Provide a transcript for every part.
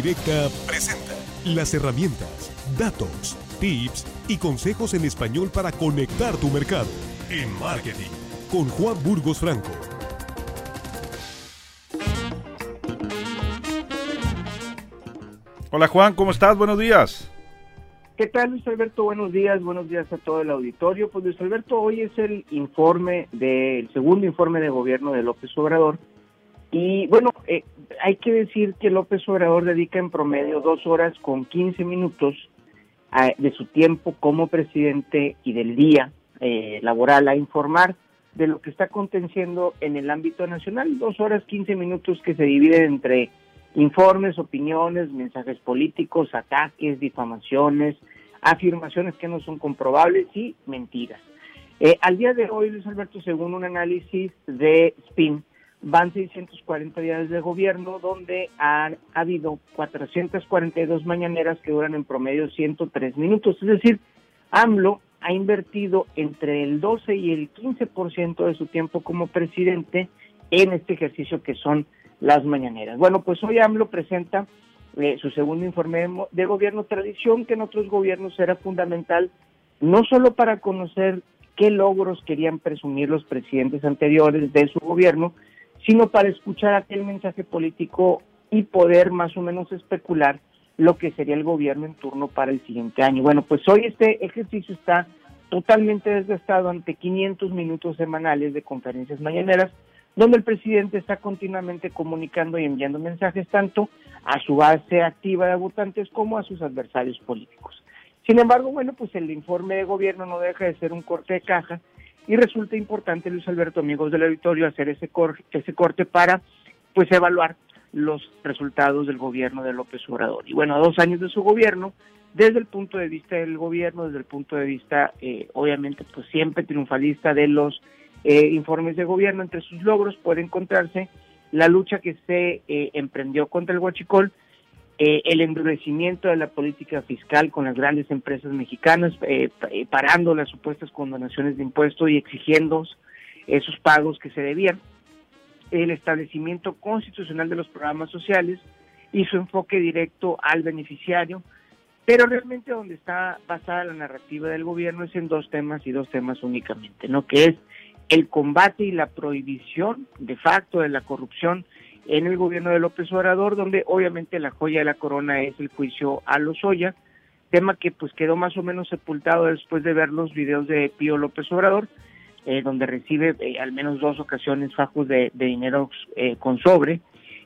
Directa presenta las herramientas, datos, tips y consejos en español para conectar tu mercado en marketing con Juan Burgos Franco. Hola Juan, ¿cómo estás? Buenos días. ¿Qué tal Luis Alberto? Buenos días, buenos días a todo el auditorio. Pues Luis Alberto, hoy es el informe del segundo informe de gobierno de López Obrador. Y bueno, eh, hay que decir que López Obrador dedica en promedio dos horas con 15 minutos de su tiempo como presidente y del día eh, laboral a informar de lo que está aconteciendo en el ámbito nacional. Dos horas 15 minutos que se dividen entre informes, opiniones, mensajes políticos, ataques, difamaciones, afirmaciones que no son comprobables y mentiras. Eh, al día de hoy, Luis Alberto, según un análisis de SPIN, van 640 días de gobierno donde han ha habido 442 mañaneras que duran en promedio 103 minutos. Es decir, AMLO ha invertido entre el 12 y el 15% de su tiempo como presidente en este ejercicio que son las mañaneras. Bueno, pues hoy AMLO presenta eh, su segundo informe de, gobierno, tradición que en otros gobiernos era fundamental, no solo para conocer qué logros querían presumir los presidentes anteriores de su gobierno, sino para escuchar aquel mensaje político y poder más o menos especular lo que sería el gobierno en turno para el siguiente año. Bueno, pues hoy este ejercicio está totalmente desgastado ante 500 minutos semanales de conferencias mañaneras, donde el presidente está continuamente comunicando y enviando mensajes tanto a su base activa de votantes como a sus adversarios políticos. Sin embargo, bueno, pues el informe de gobierno no deja de ser un corte de caja y resulta importante, Luis Alberto, amigos del auditorio, hacer ese, ese corte para pues evaluar los resultados del gobierno de López Obrador. Y bueno, a dos años de su gobierno, desde el punto de vista del gobierno, desde el punto de vista, eh, obviamente, pues siempre triunfalista de los eh, informes de gobierno, entre sus logros puede encontrarse la lucha que se eh, emprendió contra el huachicol, eh, el endurecimiento de la política fiscal con las grandes empresas mexicanas, eh, eh, parando las supuestas condonaciones de impuestos y exigiendo esos pagos que se debían, el establecimiento constitucional de los programas sociales y su enfoque directo al beneficiario, pero realmente donde está basada la narrativa del gobierno es en dos temas y dos temas únicamente, ¿no? Que es el combate y la prohibición de facto de la corrupción en el gobierno de López Obrador, donde obviamente la joya de la corona es el juicio a Lozoya, tema que pues quedó más o menos sepultado después de ver los videos de Pío López Obrador, eh, donde recibe eh, al menos dos ocasiones fajos de, dinero eh, con sobre.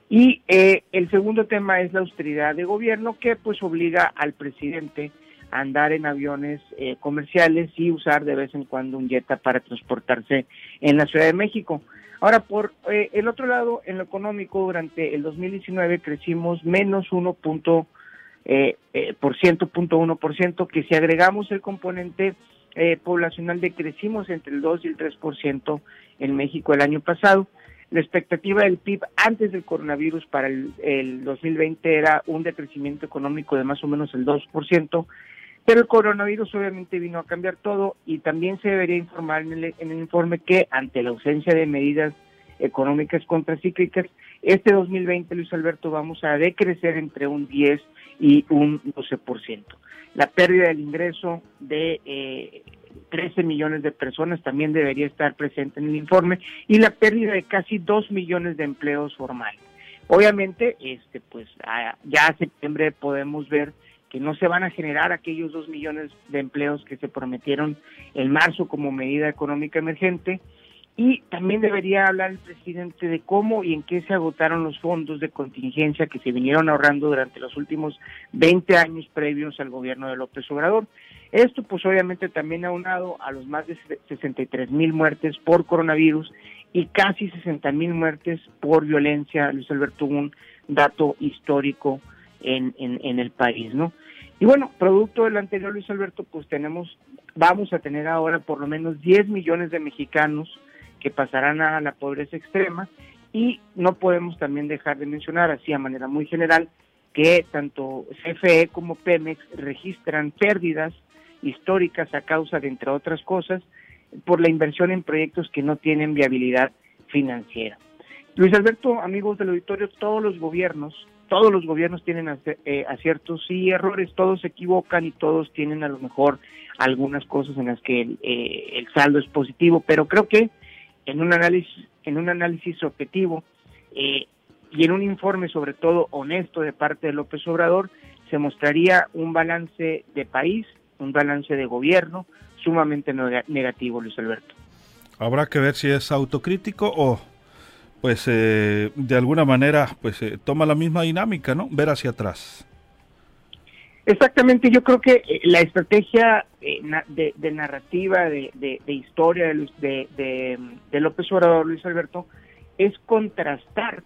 Y el segundo tema es la austeridad de gobierno, que pues obliga al presidente a andar en aviones comerciales y usar de vez en cuando un jetta para transportarse en la Ciudad de México. Ahora, por eh, el otro lado, en lo económico, durante el 2019 crecimos menos 1 punto, eh, eh, por ciento, que si agregamos el componente eh, poblacional decrecimos entre el 2 y el 3 por ciento en México el año pasado. La expectativa del PIB antes del coronavirus para el, el 2020 era un decrecimiento económico de más o menos el 2 por ciento, pero el coronavirus obviamente vino a cambiar todo y también se debería informar en el, informe que ante la ausencia de medidas económicas contracíclicas, este 2020, Luis Alberto, vamos a decrecer entre un 10 y un 12%. La pérdida del ingreso de eh, 13 millones de personas también debería estar presente en el informe y la pérdida de casi 2 millones de empleos formales. Obviamente, este, pues ya a septiembre podemos ver que no se van a generar aquellos dos millones de empleos que se prometieron en marzo como medida económica emergente. Y también debería hablar el presidente de cómo y en qué se agotaron los fondos de contingencia que se vinieron ahorrando durante los últimos 20 años previos al gobierno de López Obrador. Esto pues obviamente también aunado a los más de 63 mil muertes por coronavirus y casi 60 mil muertes por violencia, Luis Alberto, un dato histórico en, en, el país, ¿no? Y bueno, producto del anterior, Luis Alberto, pues tenemos, vamos a tener ahora por lo menos 10 millones de mexicanos que pasarán a la pobreza extrema y no podemos también dejar de mencionar así a manera muy general que tanto CFE como Pemex registran pérdidas históricas a causa de, entre otras cosas, por la inversión en proyectos que no tienen viabilidad financiera. Luis Alberto, amigos del auditorio, todos los gobiernos todos los gobiernos tienen eh, aciertos y errores, todos se equivocan y todos tienen a lo mejor algunas cosas en las que el, eh, saldo es positivo, pero creo que en un análisis, en un análisis objetivo eh, y en un informe sobre todo honesto de parte de López Obrador, se mostraría un balance de país, un balance de gobierno sumamente negativo, Luis Alberto. Habrá que ver si es autocrítico o pues eh, de alguna manera pues eh, toma la misma dinámica, ¿no? Ver hacia atrás. Exactamente, yo creo que eh, la estrategia de, narrativa, de, historia de, de, López Obrador, Luis Alberto, es contrastar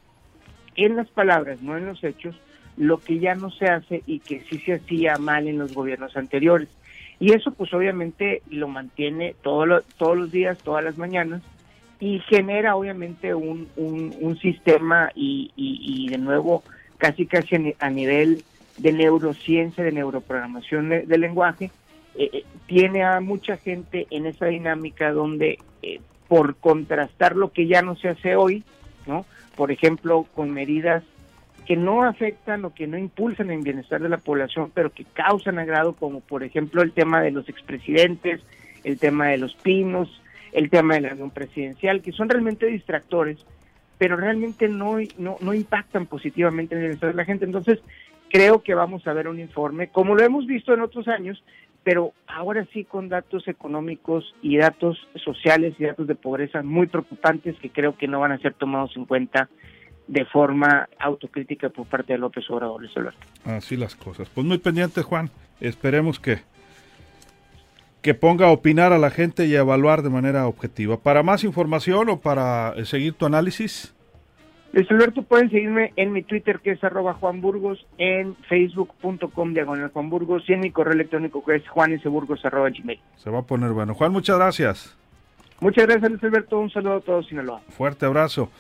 en las palabras, no en los hechos, lo que ya no se hace y que sí se hacía mal en los gobiernos anteriores. Y eso pues obviamente lo mantiene todos los días, todas las mañanas, y genera obviamente un, un, sistema y, y, de nuevo casi casi a nivel de neurociencia, de neuroprogramación de, lenguaje, eh, eh, tiene a mucha gente en esa dinámica donde eh, por contrastar lo que ya no se hace hoy, ¿no? Por ejemplo, con medidas que no afectan o que no impulsan el bienestar de la población, pero que causan agrado, como por ejemplo el tema de los expresidentes, el tema de los pinos, el tema de la unión presidencial, que son realmente distractores, pero realmente no, no, no impactan positivamente en el bienestar de la gente. Entonces, creo que vamos a ver un informe, como lo hemos visto en otros años, pero ahora sí con datos económicos y datos sociales y datos de pobreza muy preocupantes que creo que no van a ser tomados en cuenta de forma autocrítica por parte de López Obrador. Así las cosas. Pues muy pendientes, Juan. Esperemos que que ponga a opinar a la gente y a evaluar de manera objetiva. Para más información o para eh, seguir tu análisis. Luis Alberto, pueden seguirme en mi Twitter que es arroba Juan Burgos, en facebook.com diagonal Juan Burgos y en mi correo electrónico que es juaneseburgos arroba gmail. Se va a poner bueno. Juan, muchas gracias. Muchas gracias Luis Alberto, un saludo a todos Sinaloa. Fuerte abrazo.